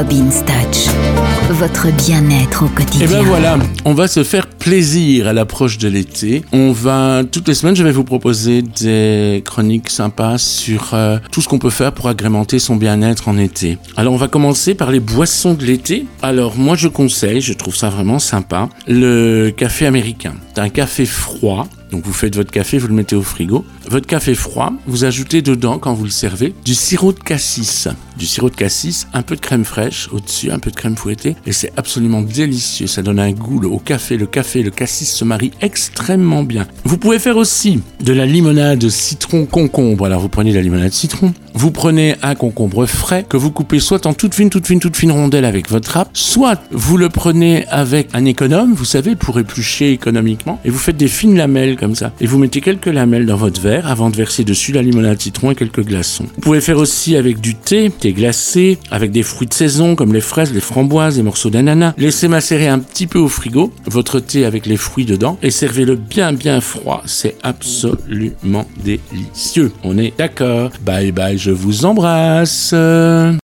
Robin Touch, votre bien-être au quotidien. Et ben voilà, on va se faire plaisir à l'approche de l'été. On va toutes les semaines, je vais vous proposer des chroniques sympas sur euh, tout ce qu'on peut faire pour agrémenter son bien-être en été. Alors on va commencer par les boissons de l'été. Alors moi je conseille, je trouve ça vraiment sympa, le café américain. C'est un café froid donc vous faites votre café, vous le mettez au frigo. Votre café froid, vous ajoutez dedans, quand vous le servez, du sirop de cassis. Du sirop de cassis, un peu de crème fraîche au-dessus, un peu de crème fouettée. Et c'est absolument délicieux. Ça donne un goût au café. Le café le cassis se marient extrêmement bien. Vous pouvez faire aussi de la limonade citron-concombre. Alors vous prenez de la limonade citron, vous prenez un concombre frais que vous coupez soit en toute fine, toute fine, toute fine rondelle avec votre râpe, soit vous le prenez avec un économe, vous savez, pour éplucher économiquement, et vous faites des fines lamelles comme ça. Et vous mettez quelques lamelles dans votre verre avant de verser dessus la limonade citron et quelques glaçons. Vous pouvez faire aussi avec du thé, thé glacé, avec des fruits de saison comme les fraises, les framboises, les morceaux d'ananas. Laissez macérer un petit peu au frigo votre thé avec les fruits dedans et servez-le bien bien froid. C'est absolument délicieux. On est d'accord. Bye bye, je vous embrasse.